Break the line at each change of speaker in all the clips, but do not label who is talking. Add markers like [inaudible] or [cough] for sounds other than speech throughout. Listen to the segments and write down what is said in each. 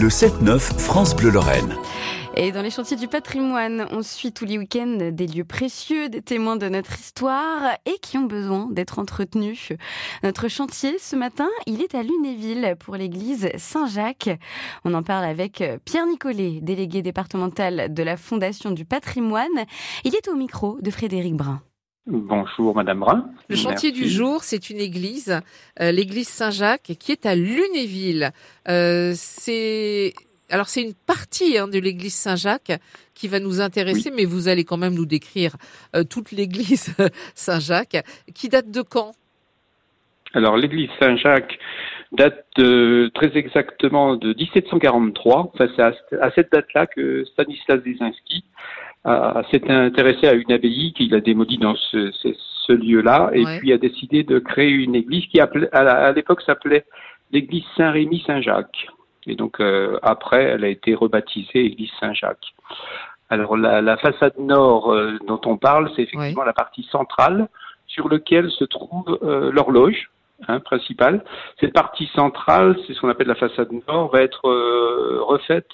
Le 7-9 France Bleu Lorraine.
Et dans les chantiers du patrimoine, on suit tous les week-ends des lieux précieux, des témoins de notre histoire et qui ont besoin d'être entretenus. Notre chantier, ce matin, il est à Lunéville pour l'église Saint-Jacques. On en parle avec Pierre Nicolet, délégué départemental de la Fondation du patrimoine. Il est au micro de Frédéric Brun.
Bonjour Madame Brun.
Le chantier du jour, c'est une église, euh, l'église Saint-Jacques, qui est à Lunéville. Euh, c'est alors c'est une partie hein, de l'église Saint-Jacques qui va nous intéresser, mais vous allez quand même nous décrire euh, toute l'église [laughs] Saint-Jacques, qui date de quand?
Alors l'église Saint-Jacques date de, très exactement de 1743. Enfin, c'est à, cette date-là que Stanislas Desinski s'est intéressé à une abbaye qu'il a démolie dans ce, ce, lieu-là et puis a décidé de créer une église qui à l'époque s'appelait l'église Saint-Rémy-Saint-Jacques. Et donc euh, après, elle a été rebaptisée Église Saint-Jacques. Alors la, la, façade nord euh, dont on parle, c'est effectivement la partie centrale sur laquelle se trouve euh, l'horloge hein, principale. Cette partie centrale, c'est ce qu'on appelle la façade nord, va être refaite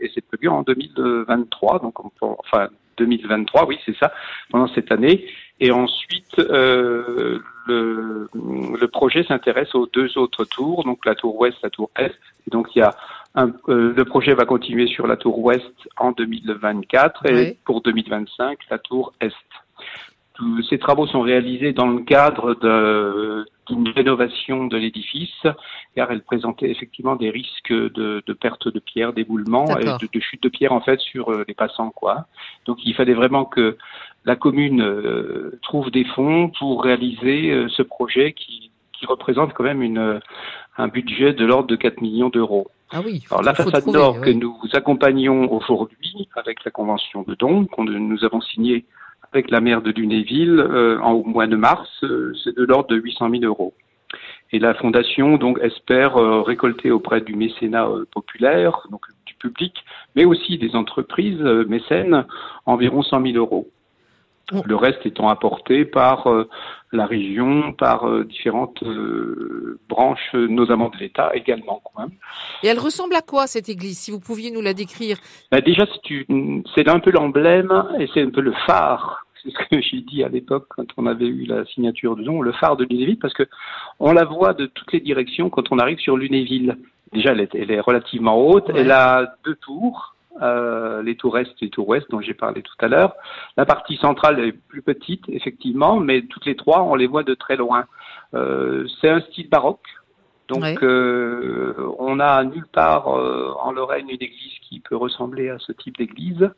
et c'est prévu en 2023, donc enfin 2023, oui c'est ça, pendant cette année. Et ensuite, euh, le, le, projet s'intéresse aux deux autres tours, donc la tour ouest, la tour est. Et donc il y a un, euh, le projet va continuer sur la tour ouest en 2024 et pour 2025 la tour est. Tous ces travaux sont réalisés dans le cadre d'une rénovation de l'édifice, car elle présentait effectivement des risques de, de perte de pierre, d'éboulement et de, de, chute de pierre en fait sur euh, les passants quoi. Donc il fallait vraiment que la commune euh, trouve des fonds pour réaliser euh, ce projet qui, qui, représente quand même une, un budget de l'ordre de 4 millions d'euros.
Ah oui,
Alors la façade nord que nous accompagnons aujourd'hui avec la convention de Don, que nous avons signée avec la maire de Lunéville euh, en, au mois de mars, c'est de l'ordre de 800 000 euros. Et la fondation donc espère récolter auprès du mécénat populaire, donc du public, mais aussi des entreprises mécènes, environ 100 000 euros. Le reste étant apporté par euh, la région, par euh, différentes euh, branches, notamment de l'État également.
Et elle ressemble à quoi cette église, si vous pouviez nous la décrire?
Bah Déjà, c'est un peu l'emblème et c'est un peu le phare. C'est ce que [laughs] j'ai dit à l'époque quand on avait eu la signature de nom, le phare de Lunéville, parce que on la voit de toutes les directions quand on arrive sur Lunéville. Déjà, elle est, elle est relativement haute. Elle a deux tours euh, les tours est et tours ouest dont j'ai parlé tout à l'heure. La partie centrale est plus petite, effectivement, mais toutes les trois, on les voit de très loin. Euh, c'est un style baroque. Donc, euh, on n'a nulle part en Lorraine une église qui peut ressembler à ce type d'église.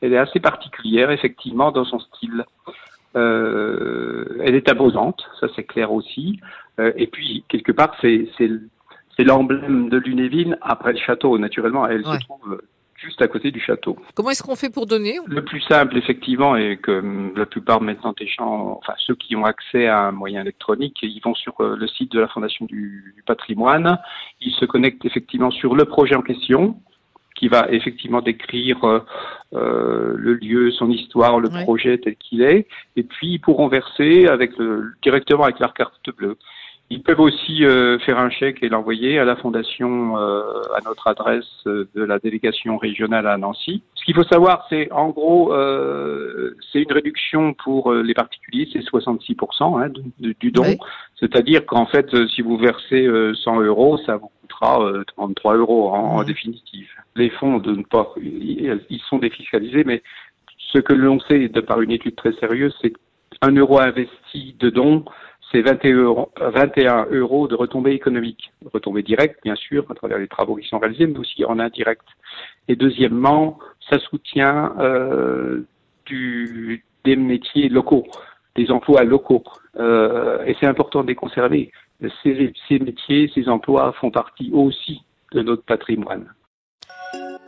Elle est assez particulière, effectivement, dans son style. elle est imposante, ça c'est clair aussi. et puis, quelque part, c'est l'emblème de Lunéville après le château, naturellement. Elle se trouve juste à côté du château.
Comment est-ce qu'on fait pour donner
Le plus simple, effectivement, est que la plupart maintenant des gens, enfin ceux qui ont accès à un moyen électronique, ils vont sur euh, le site de la Fondation du, patrimoine, ils se connectent effectivement sur le projet en question, qui va effectivement décrire euh, euh le lieu, son histoire, le projet tel qu'il est, et puis ils pourront verser avec le, directement avec leur carte bleue. Peuvent aussi euh, faire un chèque et l'envoyer à la fondation euh, à notre adresse euh, de la délégation régionale à Nancy. Ce qu'il faut savoir, c'est en gros, c'est une réduction pour les particuliers, c'est 66% hein, du don. C'est-à-dire qu'en fait, si vous versez 100 euros, ça vous coûtera 33 euros en, définitive. Les fonds, de ne pas, ils sont défiscalisés, mais ce que l'on sait de par une étude très sérieuse, c'est qu'un euro investi de don c'est 21 euros, de retombées économiques. Retombées directes, bien sûr, à travers les travaux qui sont réalisés, mais aussi en indirect. Et deuxièmement, ça soutient euh, des métiers locaux, des emplois locaux. Euh, et c'est important de les conserver. Ces métiers, ces emplois font partie aussi de notre patrimoine.